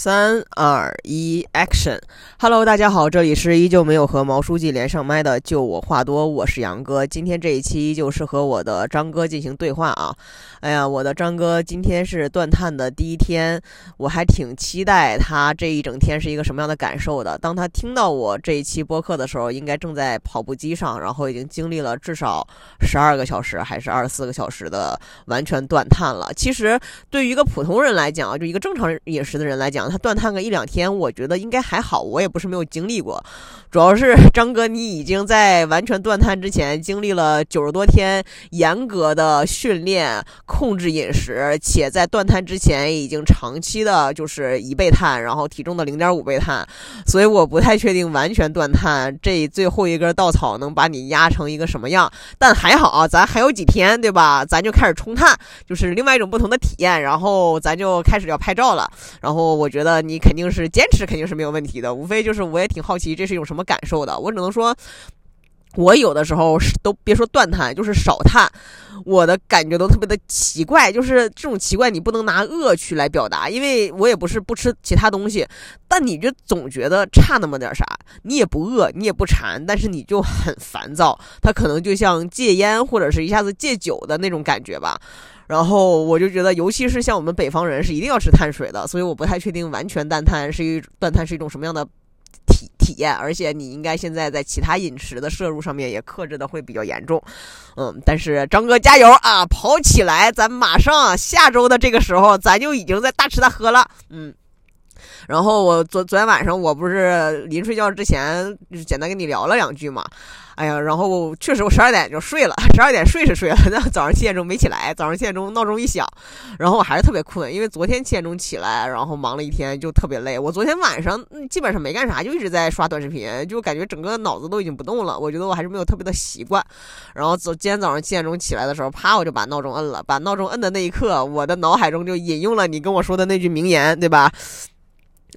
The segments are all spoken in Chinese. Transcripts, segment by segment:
三二一，Action！Hello，大家好，这里是依旧没有和毛书记连上麦的，就我话多，我是杨哥。今天这一期依旧是和我的张哥进行对话啊。哎呀，我的张哥，今天是断碳的第一天，我还挺期待他这一整天是一个什么样的感受的。当他听到我这一期播客的时候，应该正在跑步机上，然后已经经历了至少十二个小时还是二十四个小时的完全断碳了。其实对于一个普通人来讲啊，就一个正常饮食的人来讲，他断碳个一两天，我觉得应该还好。我也不是没有经历过，主要是 张哥，你已经在完全断碳之前经历了九十多天严格的训练、控制饮食，且在断碳之前已经长期的就是一倍碳，然后体重的零点五倍碳，所以我不太确定完全断碳这最后一根稻草能把你压成一个什么样。但还好，咱还有几天，对吧？咱就开始冲碳，就是另外一种不同的体验。然后咱就开始要拍照了，然后我。觉觉得你肯定是坚持，肯定是没有问题的。无非就是我也挺好奇，这是一种什么感受的。我只能说，我有的时候都别说断碳，就是少碳，我的感觉都特别的奇怪。就是这种奇怪，你不能拿饿去来表达，因为我也不是不吃其他东西，但你就总觉得差那么点啥。你也不饿，你也不馋，但是你就很烦躁。它可能就像戒烟或者是一下子戒酒的那种感觉吧。然后我就觉得，尤其是像我们北方人是一定要吃碳水的，所以我不太确定完全断碳是一断碳是一种什么样的体体验。而且你应该现在在其他饮食的摄入上面也克制的会比较严重，嗯。但是张哥加油啊，跑起来！咱马上下周的这个时候，咱就已经在大吃大喝了，嗯。然后我昨昨天晚上我不是临睡觉之前就简单跟你聊了两句嘛。哎呀，然后确实我十二点就睡了，十二点睡是睡了，那早上七点钟没起来，早上七点钟闹钟一响，然后我还是特别困，因为昨天七点钟起来，然后忙了一天就特别累。我昨天晚上基本上没干啥，就一直在刷短视频，就感觉整个脑子都已经不动了。我觉得我还是没有特别的习惯。然后昨今天早上七点钟起来的时候，啪我就把闹钟摁了，把闹钟摁的那一刻，我的脑海中就引用了你跟我说的那句名言，对吧？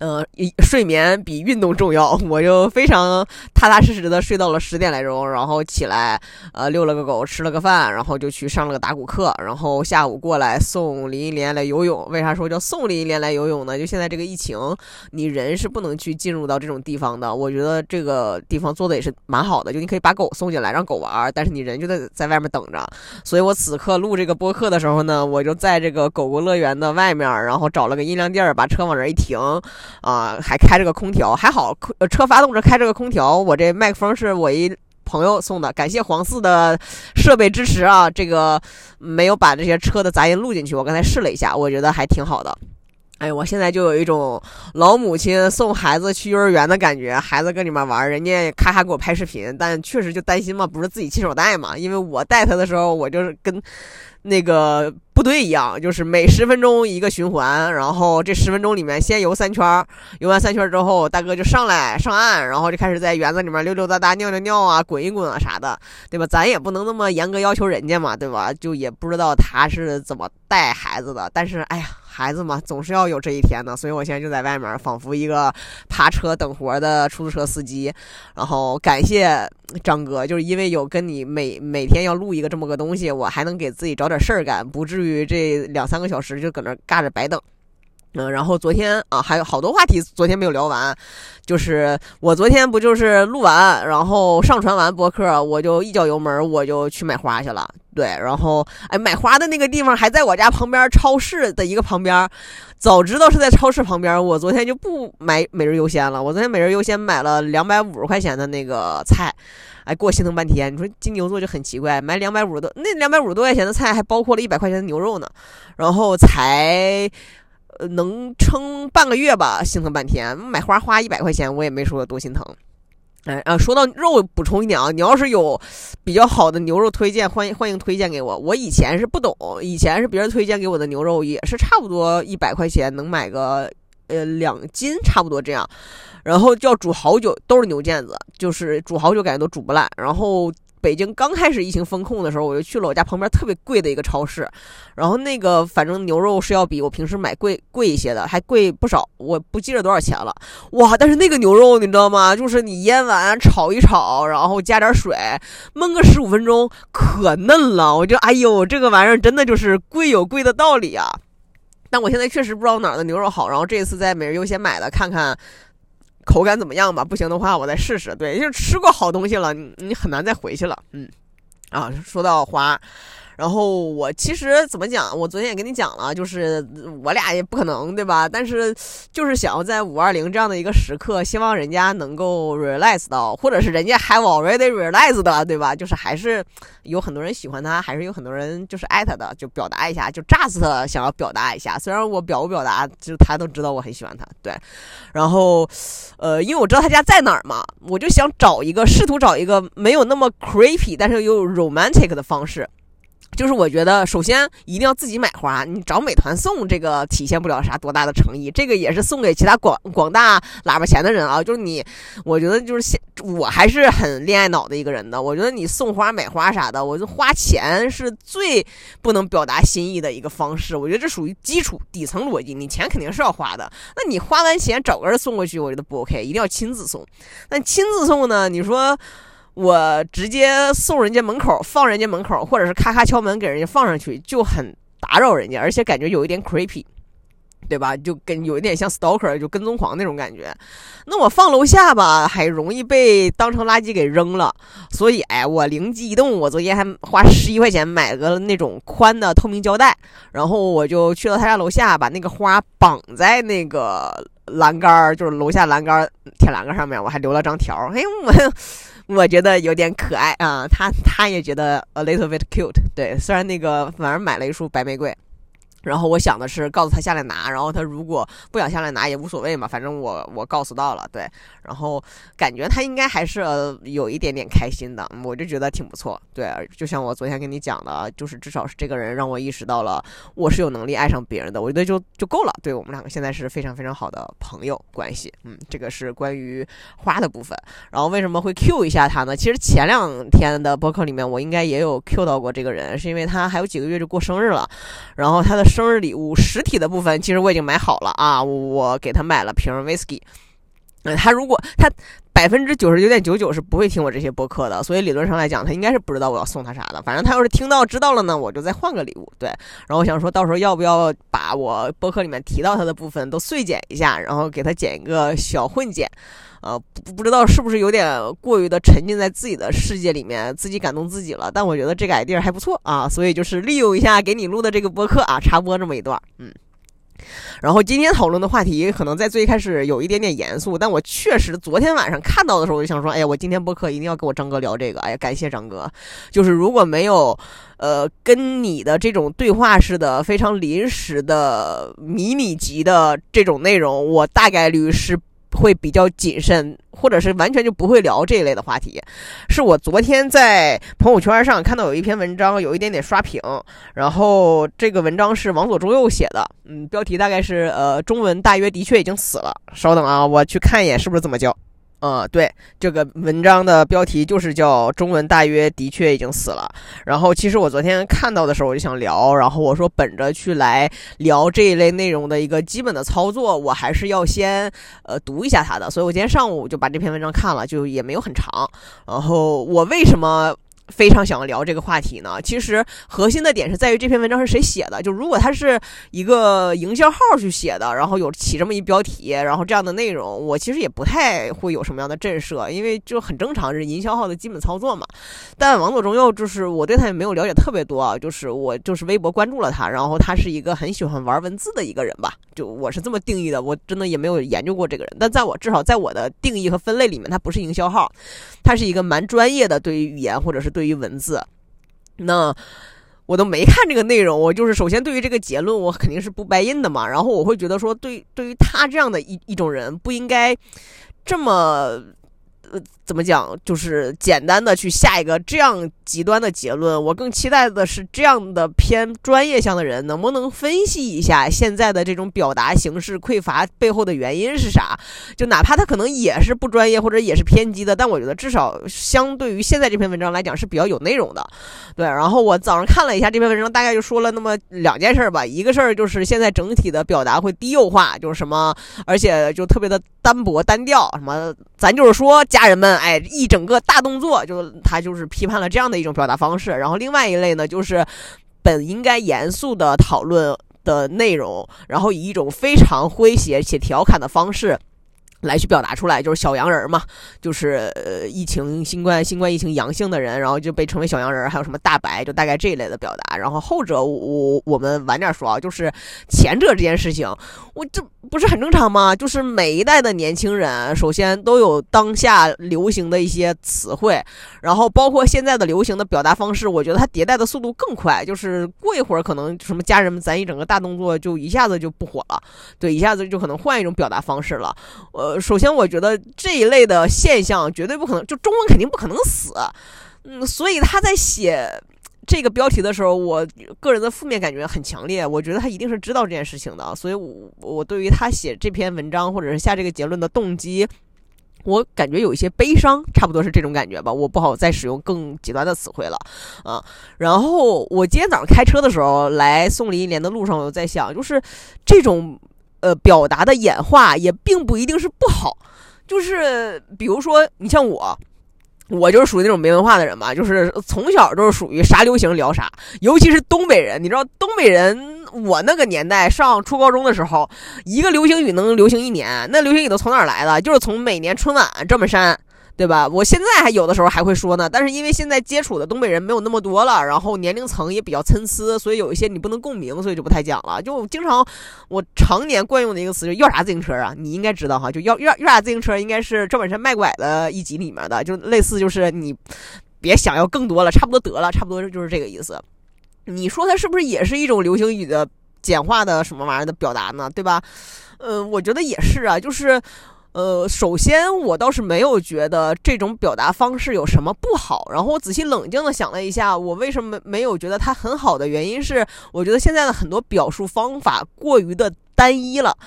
嗯，睡眠比运动重要，我就非常踏踏实实的睡到了十点来钟，然后起来，呃，遛了个狗，吃了个饭，然后就去上了个打鼓课，然后下午过来送林忆莲来游泳。为啥说叫送林忆莲来游泳呢？就现在这个疫情，你人是不能去进入到这种地方的。我觉得这个地方做的也是蛮好的，就你可以把狗送进来让狗玩，但是你人就在在外面等着。所以我此刻录这个播客的时候呢，我就在这个狗狗乐园的外面，然后找了个阴凉地儿，把车往这一停。啊，还开着个空调，还好，车发动着开着个空调。我这麦克风是我一朋友送的，感谢黄四的设备支持啊。这个没有把这些车的杂音录进去，我刚才试了一下，我觉得还挺好的。哎，我现在就有一种老母亲送孩子去幼儿园的感觉，孩子跟里面玩，人家咔咔给我拍视频，但确实就担心嘛，不是自己亲手带嘛，因为我带他的时候，我就是跟。那个部队一样，就是每十分钟一个循环，然后这十分钟里面先游三圈，游完三圈之后，大哥就上来上岸，然后就开始在园子里面溜溜达达、尿尿尿啊、滚一滚啊啥的，对吧？咱也不能那么严格要求人家嘛，对吧？就也不知道他是怎么带孩子的，但是哎呀。孩子嘛，总是要有这一天的，所以我现在就在外面，仿佛一个爬车等活的出租车司机。然后感谢张哥，就是因为有跟你每每天要录一个这么个东西，我还能给自己找点事儿干，不至于这两三个小时就搁那尬着白等。嗯，然后昨天啊，还有好多话题，昨天没有聊完。就是我昨天不就是录完，然后上传完博客，我就一脚油门，我就去买花去了。对，然后哎，买花的那个地方还在我家旁边超市的一个旁边。早知道是在超市旁边，我昨天就不买每日优先了。我昨天每日优先买了两百五十块钱的那个菜，哎，给我心疼半天。你说金牛座就很奇怪，买两百五十多，那两百五十多块钱的菜还包括了一百块钱的牛肉呢，然后才。能撑半个月吧，心疼半天。买花花一百块钱，我也没说多心疼。哎啊，说到肉，补充一点啊，你要是有比较好的牛肉推荐，欢迎欢迎推荐给我。我以前是不懂，以前是别人推荐给我的牛肉，也是差不多一百块钱能买个呃两斤，差不多这样。然后就要煮好久，都是牛腱子，就是煮好久感觉都煮不烂。然后。北京刚开始疫情封控的时候，我就去了我家旁边特别贵的一个超市，然后那个反正牛肉是要比我平时买贵贵一些的，还贵不少，我不记得多少钱了。哇！但是那个牛肉你知道吗？就是你腌完炒一炒，然后加点水焖个十五分钟，可嫩了。我就哎呦，这个玩意儿真的就是贵有贵的道理啊。但我现在确实不知道哪儿的牛肉好，然后这次在每日优先买的，看看口感怎么样吧。不行的话，我再试试。对，就吃过好东西了，你你很难再回去了。嗯，啊，说到花。然后我其实怎么讲？我昨天也跟你讲了，就是我俩也不可能，对吧？但是就是想要在五二零这样的一个时刻，希望人家能够 realize 到，或者是人家 have already realize 的，对吧？就是还是有很多人喜欢他，还是有很多人就是爱他的，就表达一下，就 just 想要表达一下。虽然我表不表达，就他都知道我很喜欢他，对。然后，呃，因为我知道他家在哪儿嘛，我就想找一个，试图找一个没有那么 creepy，但是又 romantic 的方式。就是我觉得，首先一定要自己买花，你找美团送这个体现不了啥多大的诚意。这个也是送给其他广广大喇叭钱的人啊。就是你，我觉得就是现我还是很恋爱脑的一个人的。我觉得你送花买花啥的，我就花钱是最不能表达心意的一个方式。我觉得这属于基础底层逻辑，你钱肯定是要花的。那你花完钱找个人送过去，我觉得不 OK，一定要亲自送。那亲自送呢？你说？我直接送人家门口，放人家门口，或者是咔咔敲门给人家放上去，就很打扰人家，而且感觉有一点 creepy，对吧？就跟有一点像 stalker，就跟踪狂那种感觉。那我放楼下吧，还容易被当成垃圾给扔了。所以，哎，我灵机一动，我昨天还花十一块钱买个那种宽的透明胶带，然后我就去到他家楼下，把那个花绑在那个栏杆就是楼下栏杆铁栏杆上面，我还留了张条。哎，我。我觉得有点可爱啊，他他也觉得 a little bit cute。对，虽然那个反而买了一束白玫瑰。然后我想的是告诉他下来拿，然后他如果不想下来拿也无所谓嘛，反正我我告诉到了，对，然后感觉他应该还是有一点点开心的，我就觉得挺不错，对，就像我昨天跟你讲的，就是至少是这个人让我意识到了我是有能力爱上别人的，我觉得就就够了，对我们两个现在是非常非常好的朋友关系，嗯，这个是关于花的部分，然后为什么会 Q 一下他呢？其实前两天的播客里面我应该也有 Q 到过这个人，是因为他还有几个月就过生日了，然后他的。生日礼物实体的部分，其实我已经买好了啊！我给他买了瓶 whisky。嗯，他如果他百分之九十九点九九是不会听我这些播客的，所以理论上来讲，他应该是不知道我要送他啥的。反正他要是听到知道了呢，我就再换个礼物。对，然后我想说到时候要不要把我播客里面提到他的部分都碎剪一下，然后给他剪一个小混剪。呃，不不知道是不是有点过于的沉浸在自己的世界里面，自己感动自己了。但我觉得这个 idea 还不错啊，所以就是利用一下给你录的这个播客啊，插播这么一段，嗯。然后今天讨论的话题可能在最开始有一点点严肃，但我确实昨天晚上看到的时候，我就想说，哎呀，我今天播客一定要跟我张哥聊这个。哎呀，感谢张哥，就是如果没有呃跟你的这种对话式的非常临时的迷你级的这种内容，我大概率是。会比较谨慎，或者是完全就不会聊这一类的话题。是我昨天在朋友圈上看到有一篇文章，有一点点刷屏。然后这个文章是王左中右写的，嗯，标题大概是呃，中文大约的确已经死了。稍等啊，我去看一眼是不是这么叫。嗯，对，这个文章的标题就是叫“中文大约的确已经死了”。然后，其实我昨天看到的时候，我就想聊。然后我说，本着去来聊这一类内容的一个基本的操作，我还是要先呃读一下它的。所以我今天上午就把这篇文章看了，就也没有很长。然后我为什么？非常想要聊这个话题呢。其实核心的点是在于这篇文章是谁写的。就如果他是一个营销号去写的，然后有起这么一标题，然后这样的内容，我其实也不太会有什么样的震慑，因为就很正常，是营销号的基本操作嘛。但王左中右就是我对他也没有了解特别多啊，就是我就是微博关注了他，然后他是一个很喜欢玩文字的一个人吧，就我是这么定义的。我真的也没有研究过这个人，但在我至少在我的定义和分类里面，他不是营销号，他是一个蛮专业的对于语言或者是对。对于文字，那我都没看这个内容。我就是首先对于这个结论，我肯定是不白印的嘛。然后我会觉得说，对对于他这样的一一种人，不应该这么。呃，怎么讲？就是简单的去下一个这样极端的结论。我更期待的是这样的偏专业向的人，能不能分析一下现在的这种表达形式匮乏背后的原因是啥？就哪怕他可能也是不专业或者也是偏激的，但我觉得至少相对于现在这篇文章来讲是比较有内容的。对，然后我早上看了一下这篇文章，大概就说了那么两件事吧。一个事儿就是现在整体的表达会低幼化，就是什么，而且就特别的单薄单调，什么咱就是说。家人们，哎，一整个大动作，就他就是批判了这样的一种表达方式。然后另外一类呢，就是本应该严肃的讨论的内容，然后以一种非常诙谐且调侃的方式。来去表达出来，就是小洋人嘛，就是呃疫情新冠新冠疫情阳性的人，然后就被称为小洋人，还有什么大白，就大概这一类的表达。然后后者我我们晚点说啊，就是前者这件事情，我这不是很正常吗？就是每一代的年轻人，首先都有当下流行的一些词汇，然后包括现在的流行的表达方式，我觉得它迭代的速度更快，就是过一会儿可能什么家人们咱一整个大动作就一下子就不火了，对，一下子就可能换一种表达方式了，呃。首先，我觉得这一类的现象绝对不可能，就中文肯定不可能死，嗯，所以他在写这个标题的时候，我个人的负面感觉很强烈。我觉得他一定是知道这件事情的，所以，我我对于他写这篇文章或者是下这个结论的动机，我感觉有一些悲伤，差不多是这种感觉吧。我不好再使用更极端的词汇了，啊。然后我今天早上开车的时候来送林忆莲的路上，我就在想，就是这种。呃，表达的演化也并不一定是不好，就是比如说，你像我，我就是属于那种没文化的人嘛，就是从小就是属于啥流行聊啥，尤其是东北人，你知道，东北人，我那个年代上初高中的时候，一个流行语能流行一年，那流行语都从哪儿来的？就是从每年春晚这么删。对吧？我现在还有的时候还会说呢，但是因为现在接触的东北人没有那么多了，然后年龄层也比较参差，所以有一些你不能共鸣，所以就不太讲了。就经常我常年惯用的一个词，就要啥自行车啊？你应该知道哈，就要要要啥自行车，应该是赵本山卖拐的一集里面的，就类似就是你别想要更多了，差不多得了，差不多就是这个意思。你说它是不是也是一种流行语的简化的什么玩意儿的表达呢？对吧？嗯，我觉得也是啊，就是。呃，首先我倒是没有觉得这种表达方式有什么不好。然后我仔细冷静的想了一下，我为什么没有觉得它很好的原因是，我觉得现在的很多表述方法过于的单一了。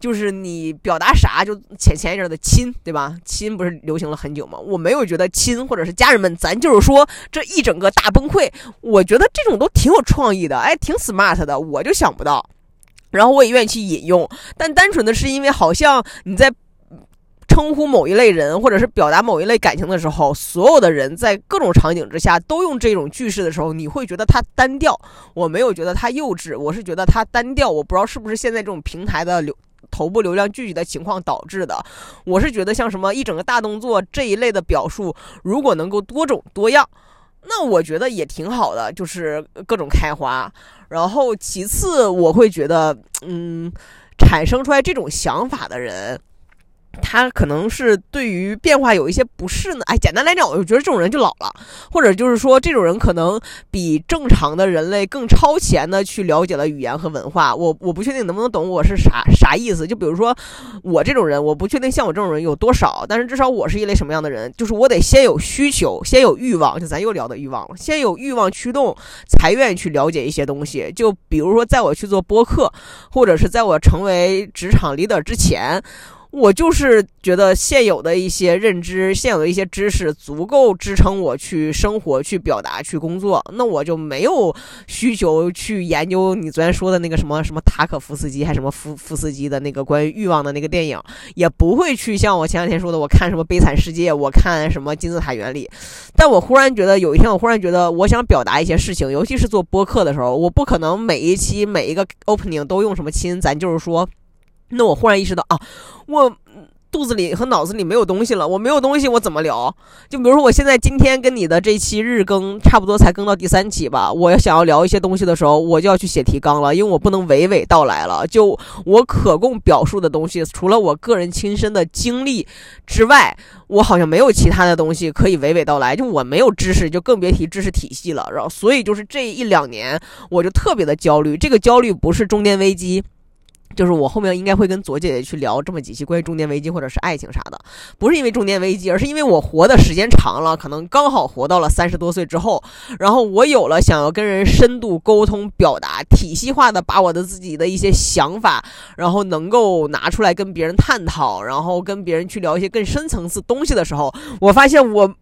就是你表达啥，就前前一阵的亲，对吧？亲不是流行了很久吗？我没有觉得亲或者是家人们，咱就是说这一整个大崩溃。我觉得这种都挺有创意的，哎，挺 smart 的，我就想不到。然后我也愿意去引用，但单纯的是因为好像你在。称呼某一类人，或者是表达某一类感情的时候，所有的人在各种场景之下都用这种句式的时候，你会觉得它单调。我没有觉得它幼稚，我是觉得它单调。我不知道是不是现在这种平台的流头部流量聚集的情况导致的。我是觉得像什么一整个大动作这一类的表述，如果能够多种多样，那我觉得也挺好的，就是各种开花。然后其次，我会觉得，嗯，产生出来这种想法的人。他可能是对于变化有一些不适呢，哎，简单来讲，我就觉得这种人就老了，或者就是说，这种人可能比正常的人类更超前的去了解了语言和文化。我我不确定能不能懂我是啥啥意思。就比如说我这种人，我不确定像我这种人有多少，但是至少我是一类什么样的人，就是我得先有需求，先有欲望，就咱又聊的欲望了，先有欲望驱动，才愿意去了解一些东西。就比如说，在我去做播客，或者是在我成为职场 leader 之前。我就是觉得现有的一些认知、现有的一些知识足够支撑我去生活、去表达、去工作，那我就没有需求去研究你昨天说的那个什么什么塔可夫斯基还什么夫夫斯基的那个关于欲望的那个电影，也不会去像我前两天说的，我看什么悲惨世界，我看什么金字塔原理。但我忽然觉得有一天，我忽然觉得我想表达一些事情，尤其是做播客的时候，我不可能每一期每一个 opening 都用什么亲，咱就是说。那我忽然意识到啊，我肚子里和脑子里没有东西了。我没有东西，我怎么聊？就比如说，我现在今天跟你的这期日更，差不多才更到第三期吧。我要想要聊一些东西的时候，我就要去写提纲了，因为我不能娓娓道来了。就我可供表述的东西，除了我个人亲身的经历之外，我好像没有其他的东西可以娓娓道来。就我没有知识，就更别提知识体系了。然后，所以就是这一两年，我就特别的焦虑。这个焦虑不是中年危机。就是我后面应该会跟左姐姐去聊这么几期关于中年危机或者是爱情啥的，不是因为中年危机，而是因为我活的时间长了，可能刚好活到了三十多岁之后，然后我有了想要跟人深度沟通、表达、体系化的把我的自己的一些想法，然后能够拿出来跟别人探讨，然后跟别人去聊一些更深层次东西的时候，我发现我。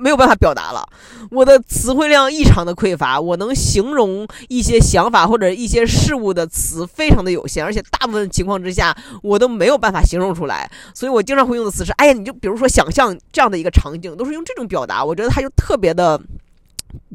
没有办法表达了，我的词汇量异常的匮乏，我能形容一些想法或者一些事物的词非常的有限，而且大部分情况之下我都没有办法形容出来，所以我经常会用的词是，哎呀，你就比如说想象这样的一个场景，都是用这种表达，我觉得它就特别的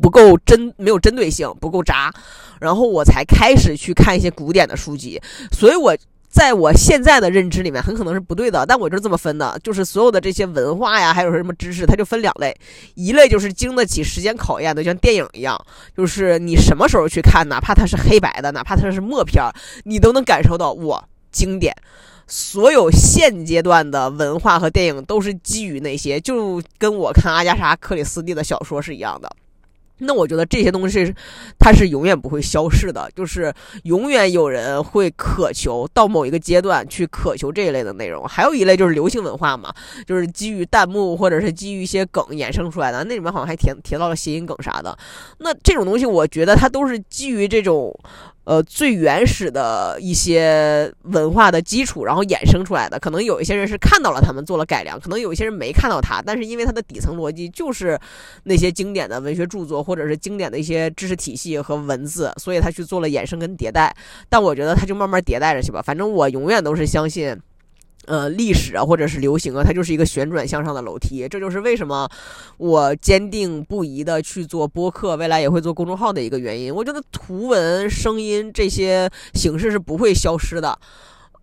不够针，没有针对性，不够渣，然后我才开始去看一些古典的书籍。所以，我在我现在的认知里面，很可能是不对的，但我就是这么分的，就是所有的这些文化呀，还有什么知识，它就分两类，一类就是经得起时间考验的，像电影一样，就是你什么时候去看，哪怕它是黑白的，哪怕它是默片，你都能感受到哇，经典。所有现阶段的文化和电影都是基于那些，就跟我看阿加莎·克里斯蒂的小说是一样的。那我觉得这些东西，它是永远不会消逝的，就是永远有人会渴求到某一个阶段去渴求这一类的内容。还有一类就是流行文化嘛，就是基于弹幕或者是基于一些梗衍生出来的，那里面好像还提提到了谐音梗啥的。那这种东西，我觉得它都是基于这种。呃，最原始的一些文化的基础，然后衍生出来的，可能有一些人是看到了他们做了改良，可能有一些人没看到它，但是因为它的底层逻辑就是那些经典的文学著作或者是经典的一些知识体系和文字，所以他去做了衍生跟迭代。但我觉得他就慢慢迭代着去吧，反正我永远都是相信。呃，历史啊，或者是流行啊，它就是一个旋转向上的楼梯。这就是为什么我坚定不移的去做播客，未来也会做公众号的一个原因。我觉得图文、声音这些形式是不会消失的。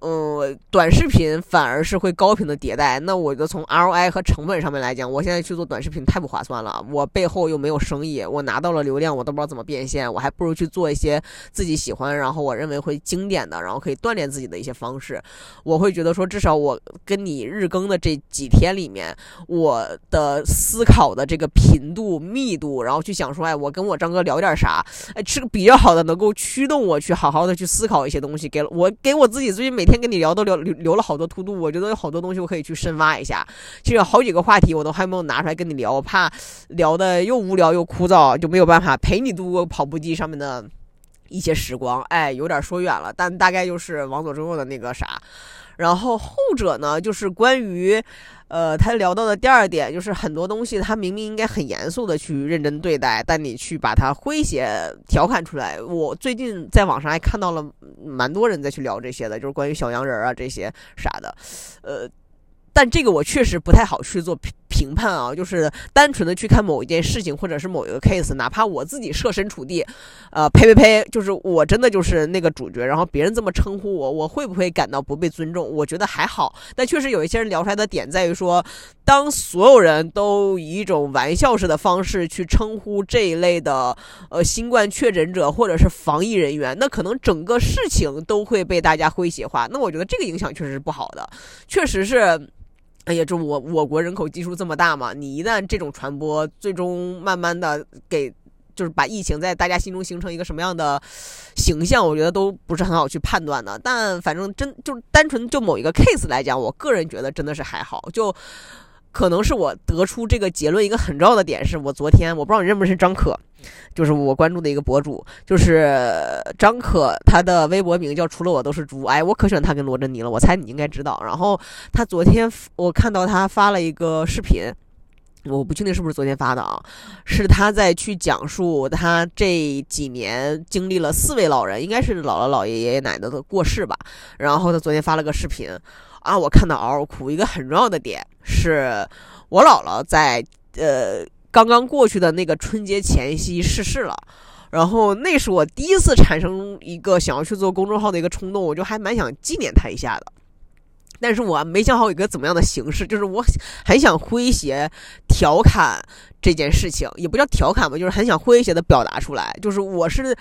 嗯，短视频反而是会高频的迭代。那我觉得从 ROI 和成本上面来讲，我现在去做短视频太不划算了。我背后又没有生意，我拿到了流量，我都不知道怎么变现。我还不如去做一些自己喜欢，然后我认为会经典的，然后可以锻炼自己的一些方式。我会觉得说，至少我跟你日更的这几天里面，我的思考的这个频度、密度，然后去想说，哎，我跟我张哥聊点啥，哎，是个比较好的，能够驱动我去好好的去思考一些东西。给我给我自己最近每。天跟你聊都聊留留了好多突度，我觉得有好多东西我可以去深挖一下。其实有好几个话题我都还没有拿出来跟你聊，我怕聊的又无聊又枯燥，就没有办法陪你度过跑步机上面的一些时光。哎，有点说远了，但大概就是王左之后的那个啥。然后后者呢，就是关于。呃，他聊到的第二点就是很多东西，他明明应该很严肃的去认真对待，但你去把它诙谐调侃出来。我最近在网上还看到了蛮多人在去聊这些的，就是关于小洋人啊这些啥的，呃。但这个我确实不太好去做评判啊，就是单纯的去看某一件事情或者是某一个 case，哪怕我自己设身处地，呃，呸呸呸，就是我真的就是那个主角，然后别人这么称呼我，我会不会感到不被尊重？我觉得还好。但确实有一些人聊出来的点在于说，当所有人都以一种玩笑式的方式去称呼这一类的呃新冠确诊者或者是防疫人员，那可能整个事情都会被大家诙谐化。那我觉得这个影响确实是不好的，确实是。哎呀，就我我国人口基数这么大嘛，你一旦这种传播，最终慢慢的给就是把疫情在大家心中形成一个什么样的形象，我觉得都不是很好去判断的。但反正真就单纯就某一个 case 来讲，我个人觉得真的是还好，就。可能是我得出这个结论一个很重要的点，是我昨天我不知道你认不认识张可，就是我关注的一个博主，就是张可，他的微博名叫除了我都是猪，哎，我可喜欢他跟罗振妮了，我猜你应该知道。然后他昨天我看到他发了一个视频，我不确定是不是昨天发的啊，是他在去讲述他这几年经历了四位老人，应该是姥姥姥爷爷爷奶奶的过世吧。然后他昨天发了个视频。啊！我看到嗷嗷哭，一个很重要的点是，我姥姥在呃刚刚过去的那个春节前夕逝世了，然后那是我第一次产生一个想要去做公众号的一个冲动，我就还蛮想纪念他一下的，但是我没想好一个怎么样的形式，就是我很想诙谐调侃这件事情，也不叫调侃吧，就是很想诙谐的表达出来，就是我是。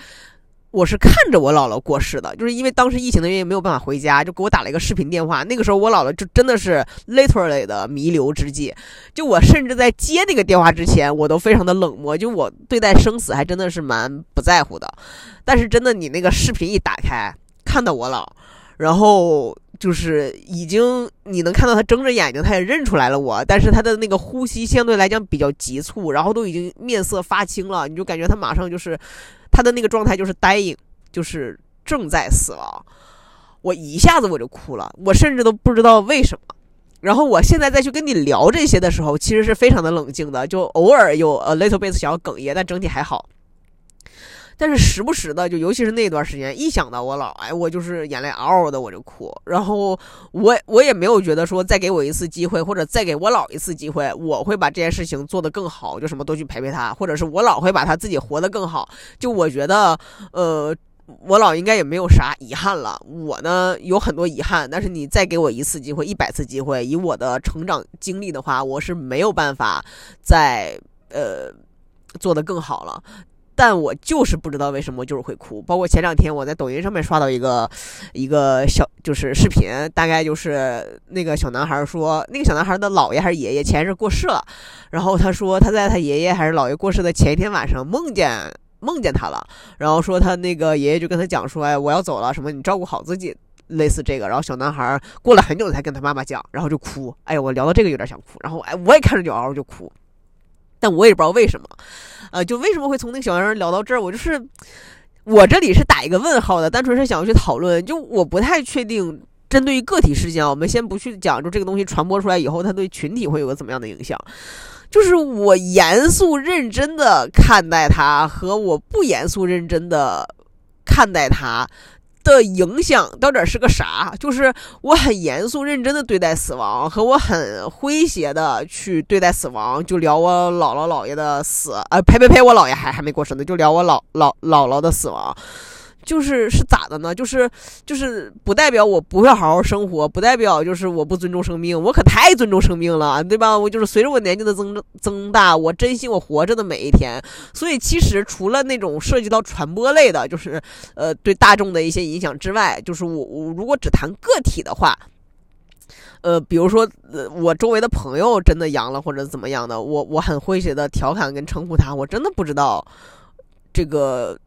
我是看着我姥姥过世的，就是因为当时疫情的原因没有办法回家，就给我打了一个视频电话。那个时候我姥姥就真的是 literally 的弥留之际，就我甚至在接那个电话之前，我都非常的冷漠，就我对待生死还真的是蛮不在乎的。但是真的，你那个视频一打开，看到我姥，然后就是已经你能看到他睁着眼睛，他也认出来了我，但是他的那个呼吸相对来讲比较急促，然后都已经面色发青了，你就感觉他马上就是。他的那个状态就是 dying，就是正在死亡。我一下子我就哭了，我甚至都不知道为什么。然后我现在再去跟你聊这些的时候，其实是非常的冷静的，就偶尔有 a little bit 想要哽咽，但整体还好。但是时不时的，就尤其是那段时间，一想到我姥，哎，我就是眼泪嗷嗷的，我就哭。然后我我也没有觉得说再给我一次机会，或者再给我姥一次机会，我会把这件事情做得更好，就什么都去陪陪他，或者是我姥会把他自己活得更好。就我觉得，呃。我老应该也没有啥遗憾了，我呢有很多遗憾，但是你再给我一次机会，一百次机会，以我的成长经历的话，我是没有办法再呃做得更好了。但我就是不知道为什么，就是会哭。包括前两天我在抖音上面刷到一个一个小就是视频，大概就是那个小男孩说，那个小男孩的姥爷还是爷爷前日过世了，然后他说他在他爷爷还是姥爷过世的前一天晚上梦见。梦见他了，然后说他那个爷爷就跟他讲说，哎，我要走了，什么你照顾好自己，类似这个。然后小男孩过了很久才跟他妈妈讲，然后就哭。哎，我聊到这个有点想哭。然后哎，我也看着就嗷嗷就哭，但我也不知道为什么，呃，就为什么会从那个小男孩聊到这儿，我就是我这里是打一个问号的，单纯是想要去讨论，就我不太确定，针对于个体事件，我们先不去讲，就这个东西传播出来以后，它对群体会有个怎么样的影响。就是我严肃认真的看待它和我不严肃认真的看待它的影响到底是个啥？就是我很严肃认真的对待死亡，和我很诙谐的去对待死亡，就聊我姥姥姥爷的死，呃，呸呸呸，我姥爷还还没过生呢，就聊我姥姥姥姥的死亡。就是是咋的呢？就是就是不代表我不会好好生活，不代表就是我不尊重生命。我可太尊重生命了，对吧？我就是随着我年纪的增增大，我珍惜我活着的每一天。所以其实除了那种涉及到传播类的，就是呃对大众的一些影响之外，就是我我如果只谈个体的话，呃，比如说呃我周围的朋友真的阳了或者怎么样的，我我很诙谐的调侃跟称呼他，我真的不知道这个。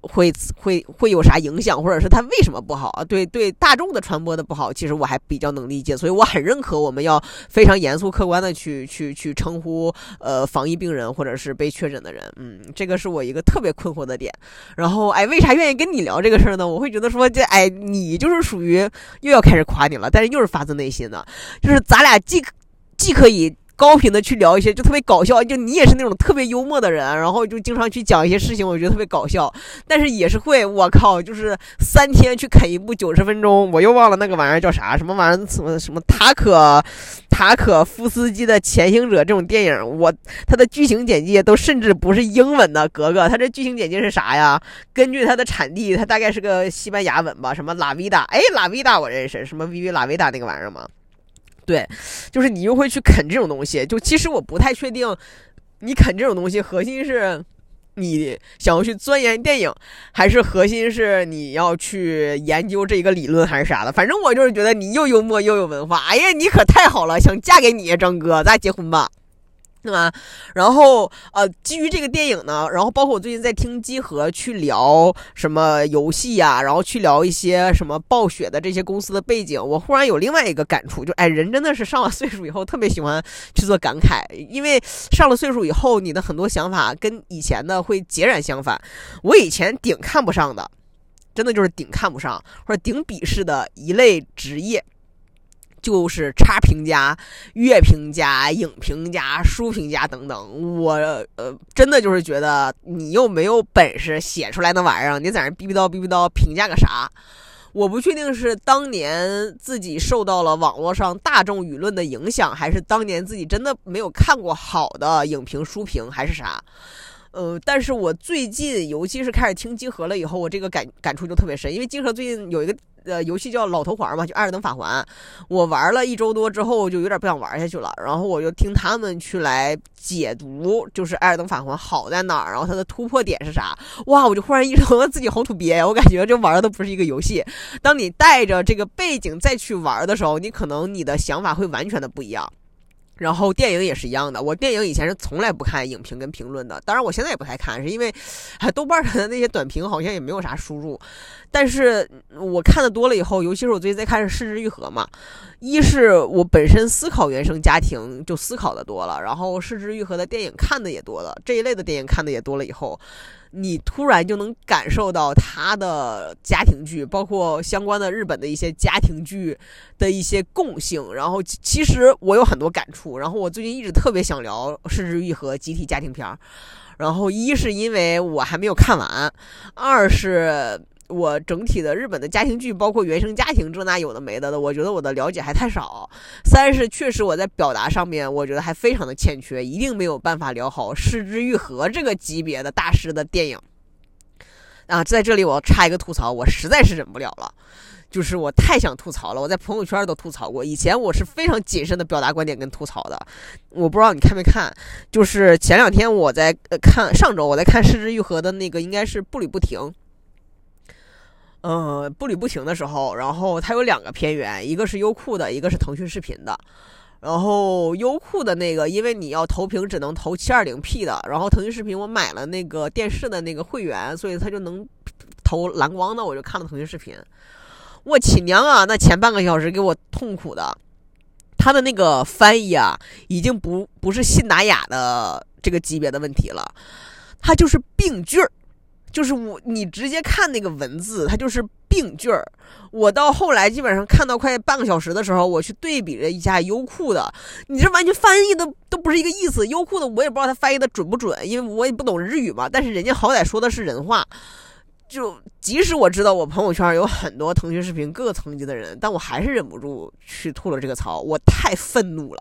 会会会有啥影响，或者是它为什么不好？对对，大众的传播的不好，其实我还比较能理解，所以我很认可我们要非常严肃客观的去去去称呼呃防疫病人或者是被确诊的人，嗯，这个是我一个特别困惑的点。然后哎，为啥愿意跟你聊这个事儿呢？我会觉得说这哎，你就是属于又要开始夸你了，但是又是发自内心的，就是咱俩既既可以。高频的去聊一些就特别搞笑，就你也是那种特别幽默的人，然后就经常去讲一些事情，我觉得特别搞笑。但是也是会，我靠，就是三天去啃一部九十分钟，我又忘了那个玩意儿叫啥，什么玩意儿，什么什么塔可塔可夫斯基的《潜行者》这种电影，我他的剧情简介都甚至不是英文的，格格，他这剧情简介是啥呀？根据它的产地，它大概是个西班牙文吧，什么拉维达，哎，拉维达我认识，什么 V V 拉维达那个玩意儿吗？对，就是你又会去啃这种东西。就其实我不太确定，你啃这种东西核心是你想要去钻研电影，还是核心是你要去研究这一个理论，还是啥的？反正我就是觉得你又幽默又有文化。哎呀，你可太好了，想嫁给你，张哥，咱俩结婚吧。对吧？然后呃，基于这个电影呢，然后包括我最近在听机核去聊什么游戏呀，然后去聊一些什么暴雪的这些公司的背景，我忽然有另外一个感触，就哎，人真的是上了岁数以后特别喜欢去做感慨，因为上了岁数以后，你的很多想法跟以前的会截然相反。我以前顶看不上的，真的就是顶看不上或者顶鄙视的一类职业。就是差评家、乐评家、影评家、书评家等等，我呃真的就是觉得你又没有本事写出来那玩意儿，你在那逼逼叨逼逼叨评价个啥？我不确定是当年自己受到了网络上大众舆论的影响，还是当年自己真的没有看过好的影评书评，还是啥？呃，但是我最近尤其是开始听金河了以后，我这个感感触就特别深，因为金河最近有一个。呃，游戏叫老头环嘛，就《艾尔登法环》。我玩了一周多之后，就有点不想玩下去了。然后我就听他们去来解读，就是《艾尔登法环》好在哪儿，然后它的突破点是啥？哇！我就忽然意识到 自己好土鳖呀！我感觉这玩的不是一个游戏。当你带着这个背景再去玩的时候，你可能你的想法会完全的不一样。然后电影也是一样的，我电影以前是从来不看影评跟评论的，当然我现在也不太看，是因为豆瓣上的那些短评好像也没有啥输入。但是我看的多了以后，尤其是我最近在看《失之愈合》嘛，一是我本身思考原生家庭就思考的多了，然后《失之愈合》的电影看的也多了，这一类的电影看的也多了以后，你突然就能感受到他的家庭剧，包括相关的日本的一些家庭剧的一些共性。然后其实我有很多感触。然后我最近一直特别想聊《失之愈合》集体家庭片儿。然后一是因为我还没有看完，二是我整体的日本的家庭剧，包括原生家庭这那有的没的的，我觉得我的了解还太少。三是确实我在表达上面，我觉得还非常的欠缺，一定没有办法聊好《失之愈合》这个级别的大师的电影。啊，在这里我要插一个吐槽，我实在是忍不了了，就是我太想吐槽了，我在朋友圈都吐槽过。以前我是非常谨慎的表达观点跟吐槽的，我不知道你看没看，就是前两天我在呃看，上周我在看《失之愈合》的那个，应该是步履不停。嗯，步履不停的时候，然后它有两个片源，一个是优酷的，一个是腾讯视频的。然后优酷的那个，因为你要投屏只能投 720P 的，然后腾讯视频我买了那个电视的那个会员，所以它就能投蓝光的，我就看了腾讯视频。我亲娘啊，那前半个小时给我痛苦的，他的那个翻译啊，已经不不是信达雅的这个级别的问题了，他就是病句儿。就是我，你直接看那个文字，它就是病句儿。我到后来基本上看到快半个小时的时候，我去对比了一下优酷的，你这完全翻译的都不是一个意思。优酷的我也不知道它翻译的准不准，因为我也不懂日语嘛。但是人家好歹说的是人话，就即使我知道我朋友圈有很多腾讯视频各个层级的人，但我还是忍不住去吐了这个槽。我太愤怒了，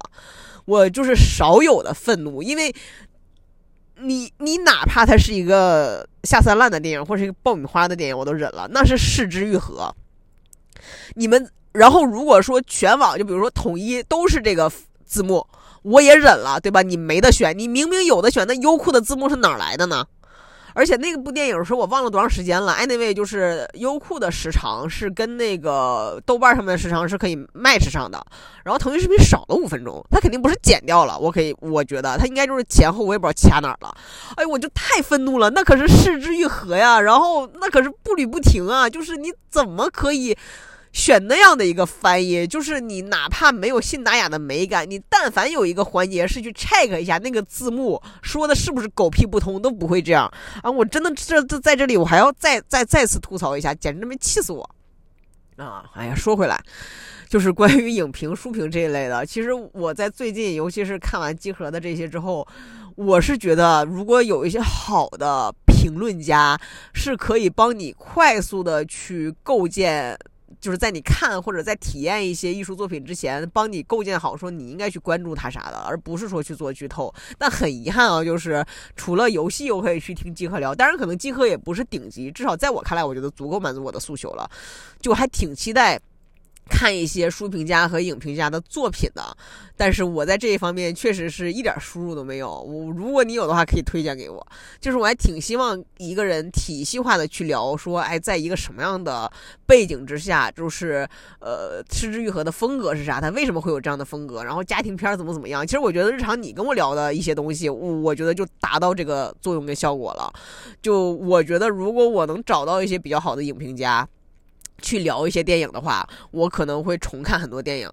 我就是少有的愤怒，因为。你你哪怕它是一个下三滥的电影，或是一个爆米花的电影，我都忍了。那是视之愈合。你们，然后如果说全网就比如说统一都是这个字幕，我也忍了，对吧？你没得选，你明明有的选，那优酷的字幕是哪来的呢？而且那个部电影是我忘了多长时间了。Anyway，就是优酷的时长是跟那个豆瓣上面的时长是可以 match 上的。然后腾讯视频少了五分钟，它肯定不是剪掉了。我可以，我觉得它应该就是前后我也不知道掐哪儿了。哎，我就太愤怒了，那可是失之愈合呀，然后那可是步履不停啊，就是你怎么可以？选那样的一个翻译，就是你哪怕没有信达雅的美感，你但凡有一个环节是去 check 一下那个字幕说的是不是狗屁不通，都不会这样啊！我真的这这在这里，我还要再再再次吐槽一下，简直没气死我啊！哎呀，说回来，就是关于影评、书评这一类的，其实我在最近，尤其是看完集合的这些之后，我是觉得，如果有一些好的评论家，是可以帮你快速的去构建。就是在你看或者在体验一些艺术作品之前，帮你构建好，说你应该去关注它啥的，而不是说去做剧透。但很遗憾啊，就是除了游戏，又可以去听集合聊。当然，可能集合也不是顶级，至少在我看来，我觉得足够满足我的诉求了。就还挺期待。看一些书评家和影评家的作品的，但是我在这一方面确实是一点输入都没有。我如果你有的话，可以推荐给我。就是我还挺希望一个人体系化的去聊，说，哎，在一个什么样的背景之下，就是呃，失之愈合的风格是啥？他为什么会有这样的风格？然后家庭片怎么怎么样？其实我觉得日常你跟我聊的一些东西，我觉得就达到这个作用跟效果了。就我觉得，如果我能找到一些比较好的影评家。去聊一些电影的话，我可能会重看很多电影，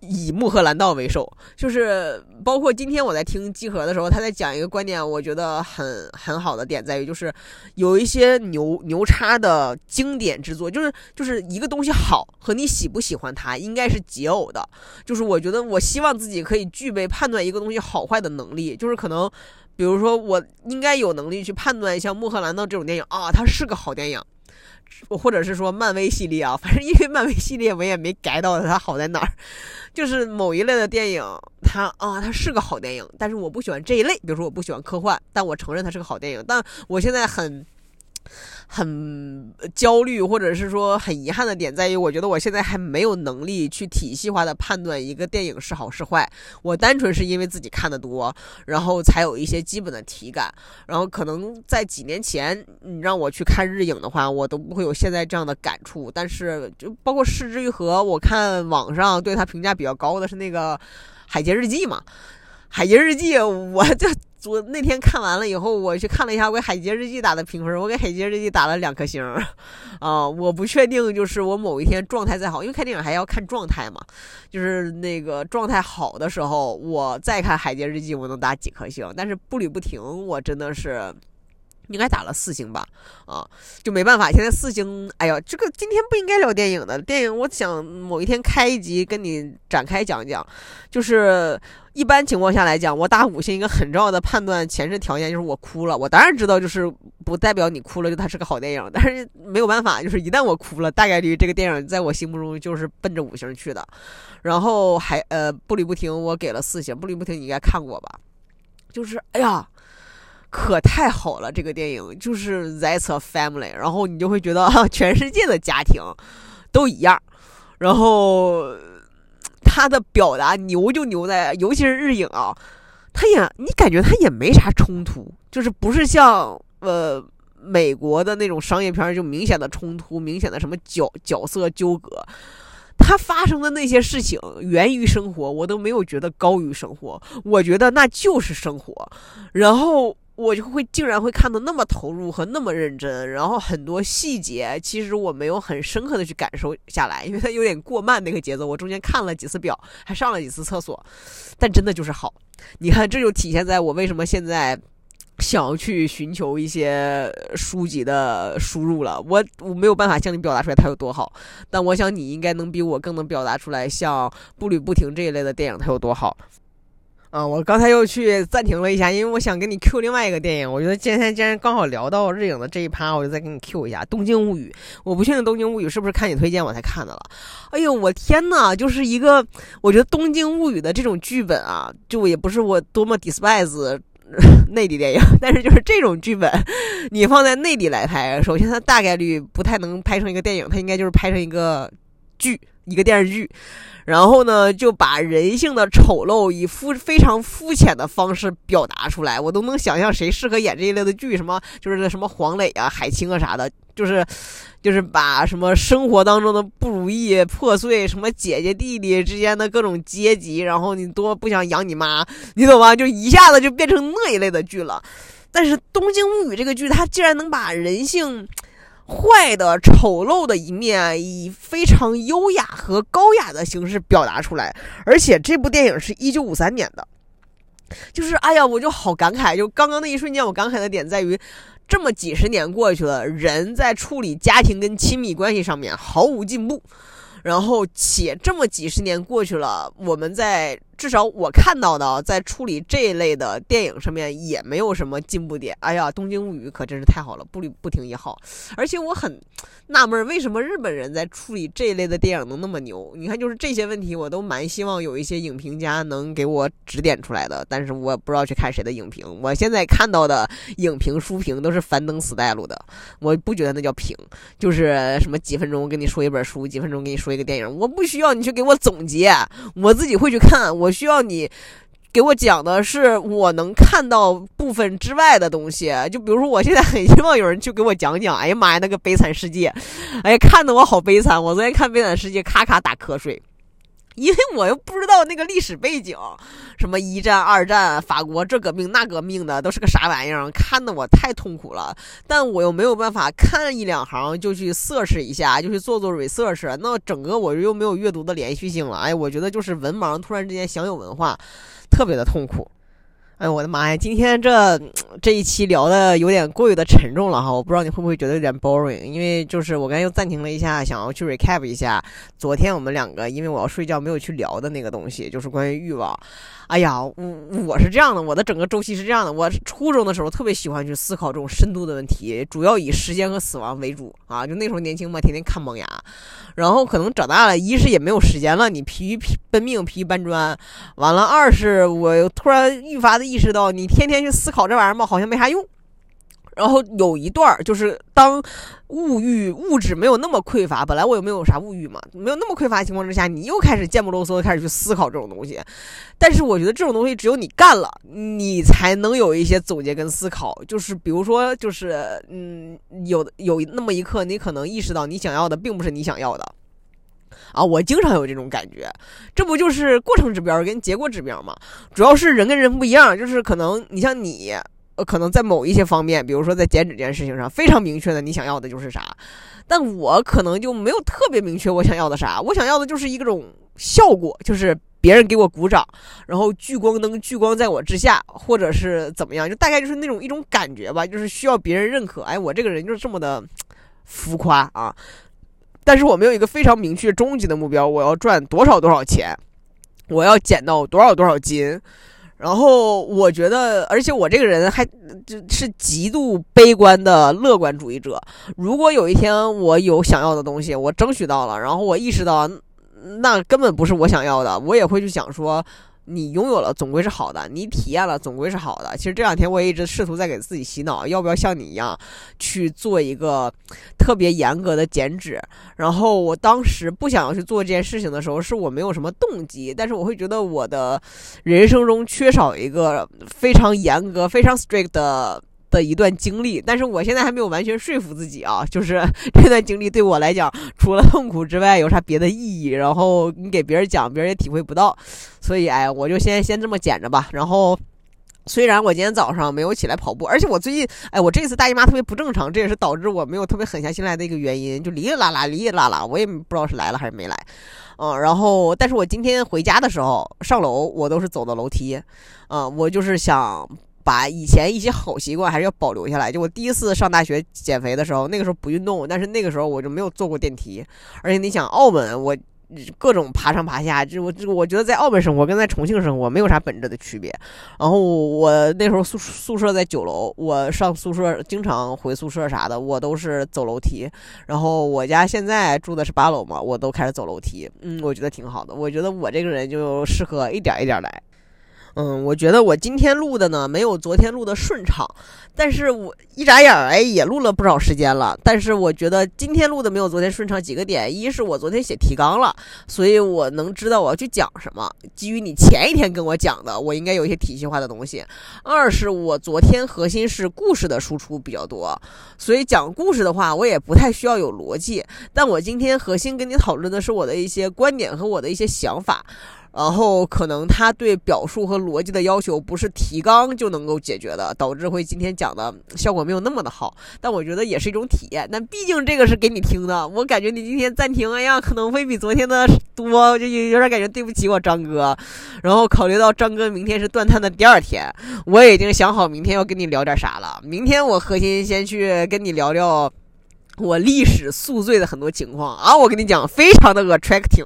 以穆赫兰道为首。就是包括今天我在听集合的时候，他在讲一个观点，我觉得很很好的点在于，就是有一些牛牛叉的经典之作，就是就是一个东西好和你喜不喜欢它应该是解耦的。就是我觉得我希望自己可以具备判断一个东西好坏的能力，就是可能比如说我应该有能力去判断像穆赫兰道这种电影啊，它是个好电影。或者是说漫威系列啊，反正因为漫威系列我也没改到它好在哪儿，就是某一类的电影，它啊它是个好电影，但是我不喜欢这一类，比如说我不喜欢科幻，但我承认它是个好电影，但我现在很。很焦虑，或者是说很遗憾的点在于，我觉得我现在还没有能力去体系化的判断一个电影是好是坏。我单纯是因为自己看的多，然后才有一些基本的体感。然后可能在几年前，你让我去看日影的话，我都不会有现在这样的感触。但是就包括《失之愈合》，我看网上对他评价比较高的是那个《海街日记》嘛，《海街日记》我就。我那天看完了以后，我去看了一下我给《海街日记》打的评分，我给《海街日记》打了两颗星啊！我不确定，就是我某一天状态再好，因为看电影还要看状态嘛，就是那个状态好的时候，我再看《海街日记》，我能打几颗星。但是步履不停，我真的是应该打了四星吧，啊，就没办法，现在四星，哎呀，这个今天不应该聊电影的，电影我想某一天开一集跟你展开讲讲，就是一般情况下来讲，我打五星一个很重要的判断前置条件就是我哭了，我当然知道就是不代表你哭了就它是个好电影，但是没有办法，就是一旦我哭了，大概率这个电影在我心目中就是奔着五星去的，然后还呃步履不停，我给了四星，步履不停你应该看过吧，就是哎呀。可太好了，这个电影就是 That's a Family，然后你就会觉得全世界的家庭都一样，然后他的表达牛就牛在，尤其是日影啊，他也你感觉他也没啥冲突，就是不是像呃美国的那种商业片就明显的冲突，明显的什么角角色纠葛，他发生的那些事情源于生活，我都没有觉得高于生活，我觉得那就是生活，然后。我就会竟然会看得那么投入和那么认真，然后很多细节其实我没有很深刻的去感受下来，因为它有点过慢那个节奏。我中间看了几次表，还上了几次厕所，但真的就是好。你看，这就体现在我为什么现在想要去寻求一些书籍的输入了。我我没有办法向你表达出来它有多好，但我想你应该能比我更能表达出来，像《步履不停》这一类的电影它有多好。啊，我刚才又去暂停了一下，因为我想跟你 Q 另外一个电影。我觉得今天既然刚好聊到日影的这一趴，我就再给你 Q 一下《东京物语》。我不确定《东京物语》是不是看你推荐我才看的了。哎呦，我天呐，就是一个，我觉得《东京物语》的这种剧本啊，就也不是我多么 despise 内地电影，但是就是这种剧本，你放在内地来拍，首先它大概率不太能拍成一个电影，它应该就是拍成一个剧。一个电视剧，然后呢，就把人性的丑陋以肤非常肤浅的方式表达出来，我都能想象谁适合演这一类的剧，什么就是什么黄磊啊、海清啊啥的，就是 就是把什么生活当中的不如意、破碎，什么姐姐弟弟之间的各种阶级，然后你多不想养你妈，你懂吗？就一下子就变成那一类的剧了。但是《东京物语》这个剧，它竟然能把人性。坏的、丑陋的一面，以非常优雅和高雅的形式表达出来。而且这部电影是一九五三年的，就是哎呀，我就好感慨。就刚刚那一瞬间，我感慨的点在于，这么几十年过去了，人在处理家庭跟亲密关系上面毫无进步。然后且这么几十年过去了，我们在。至少我看到的，在处理这一类的电影上面也没有什么进步点。哎呀，《东京物语》可真是太好了，步履不停也好。而且我很纳闷，为什么日本人在处理这一类的电影能那么牛？你看，就是这些问题，我都蛮希望有一些影评家能给我指点出来的。但是我不知道去看谁的影评。我现在看到的影评书评都是樊登死带路的，我不觉得那叫评，就是什么几分钟跟你说一本书，几分钟跟你说一个电影。我不需要你去给我总结，我自己会去看。我。需要你给我讲的是我能看到部分之外的东西，就比如说，我现在很希望有人去给我讲讲。哎呀妈呀，那个悲惨世界，哎呀，看得我好悲惨。我昨天看悲惨世界，咔咔打瞌睡。因为我又不知道那个历史背景，什么一战、二战，法国这革命那革命的都是个啥玩意儿，看得我太痛苦了。但我又没有办法看一两行就去 search 一下，就去做做 research，那整个我又没有阅读的连续性了。哎，我觉得就是文盲突然之间想有文化，特别的痛苦。哎，我的妈呀！今天这这一期聊的有点过于的沉重了哈，我不知道你会不会觉得有点 boring，因为就是我刚才又暂停了一下，想要去 recap 一下昨天我们两个因为我要睡觉没有去聊的那个东西，就是关于欲望。哎呀，我我是这样的，我的整个周期是这样的。我初中的时候特别喜欢去思考这种深度的问题，主要以时间和死亡为主啊。就那时候年轻嘛，天天看萌芽。然后可能长大了，一是也没有时间了，你疲于奔命，疲于搬砖。完了，二是我突然愈发的意识到，你天天去思考这玩意儿嘛，好像没啥用。然后有一段儿，就是当物欲物质没有那么匮乏，本来我又没有啥物欲嘛，没有那么匮乏的情况之下，你又开始贱不啰嗦的开始去思考这种东西。但是我觉得这种东西只有你干了，你才能有一些总结跟思考。就是比如说，就是嗯，有有那么一刻，你可能意识到你想要的并不是你想要的啊。我经常有这种感觉，这不就是过程指标跟结果指标嘛？主要是人跟人不一样，就是可能你像你。呃，可能在某一些方面，比如说在减脂这件事情上，非常明确的，你想要的就是啥。但我可能就没有特别明确我想要的啥，我想要的就是一种效果，就是别人给我鼓掌，然后聚光灯聚光在我之下，或者是怎么样，就大概就是那种一种感觉吧，就是需要别人认可。哎，我这个人就是这么的 浮夸啊！但是我没有一个非常明确终极的目标，我要赚多少多少钱，我要减到多少多少斤。然后我觉得，而且我这个人还就是极度悲观的乐观主义者。如果有一天我有想要的东西，我争取到了，然后我意识到。那根本不是我想要的，我也会去想说，你拥有了总归是好的，你体验了总归是好的。其实这两天我也一直试图在给自己洗脑，要不要像你一样去做一个特别严格的减脂？然后我当时不想要去做这件事情的时候，是我没有什么动机，但是我会觉得我的人生中缺少一个非常严格、非常 strict 的。的一段经历，但是我现在还没有完全说服自己啊，就是 这段经历对我来讲，除了痛苦之外，有啥别的意义？然后你给别人讲，别人也体会不到，所以哎，我就先先这么捡着吧。然后，虽然我今天早上没有起来跑步，而且我最近哎，我这次大姨妈特别不正常，这也是导致我没有特别狠下心来的一个原因，就哩哩啦啦，哩哩啦啦，我也不知道是来了还是没来。嗯，然后，但是我今天回家的时候上楼，我都是走的楼梯，嗯，我就是想。把以前一些好习惯还是要保留下来。就我第一次上大学减肥的时候，那个时候不运动，但是那个时候我就没有坐过电梯。而且你想，澳门我各种爬上爬下，就我这我觉得在澳门生活跟在重庆生活没有啥本质的区别。然后我那时候宿宿舍在九楼，我上宿舍经常回宿舍啥的，我都是走楼梯。然后我家现在住的是八楼嘛，我都开始走楼梯。嗯，我觉得挺好的。我觉得我这个人就适合一点一点来。嗯，我觉得我今天录的呢没有昨天录的顺畅，但是我一眨眼儿哎也录了不少时间了。但是我觉得今天录的没有昨天顺畅几个点，一是我昨天写提纲了，所以我能知道我要去讲什么。基于你前一天跟我讲的，我应该有一些体系化的东西。二是我昨天核心是故事的输出比较多，所以讲故事的话我也不太需要有逻辑。但我今天核心跟你讨论的是我的一些观点和我的一些想法。然后可能他对表述和逻辑的要求不是提纲就能够解决的，导致会今天讲的效果没有那么的好。但我觉得也是一种体验。但毕竟这个是给你听的，我感觉你今天暂停，哎呀，可能会比昨天的多，就有有点感觉对不起我张哥。然后考虑到张哥明天是断碳的第二天，我已经想好明天要跟你聊点啥了。明天我核心先去跟你聊聊。我历史宿醉的很多情况啊，我跟你讲，非常的 attracting，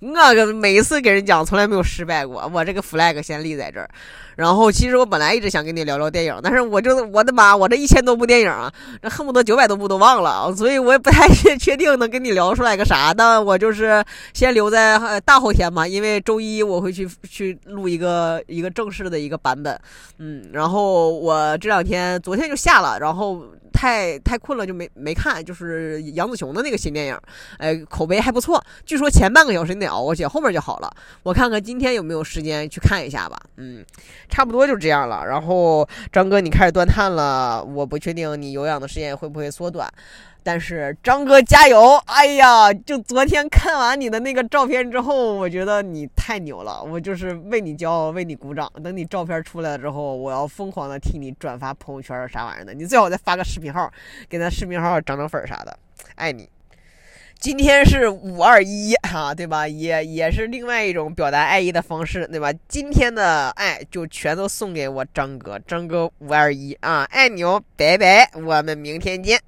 我个每一次给人讲从来没有失败过，我这个 flag 先立在这儿。然后其实我本来一直想跟你聊聊电影，但是我就我的妈，我这一千多部电影啊，这恨不得九百多部都忘了，所以我也不太确定能跟你聊出来个啥。但我就是先留在大后天嘛，因为周一我会去去录一个一个正式的一个版本，嗯，然后我这两天昨天就下了，然后。太太困了就没没看，就是杨子琼的那个新电影，哎，口碑还不错。据说前半个小时你得熬过去，后面就好了。我看看今天有没有时间去看一下吧。嗯，差不多就这样了。然后张哥，你开始断碳了，我不确定你有氧的时间会不会缩短。但是张哥加油！哎呀，就昨天看完你的那个照片之后，我觉得你太牛了，我就是为你骄傲，为你鼓掌。等你照片出来了之后，我要疯狂的替你转发朋友圈啥玩意儿的。你最好再发个视频号，给咱视频号涨涨粉啥的。爱你。今天是五二一哈，对吧？也也是另外一种表达爱意的方式，对吧？今天的爱就全都送给我张哥，张哥五二一啊，爱你哦，拜拜，我们明天见。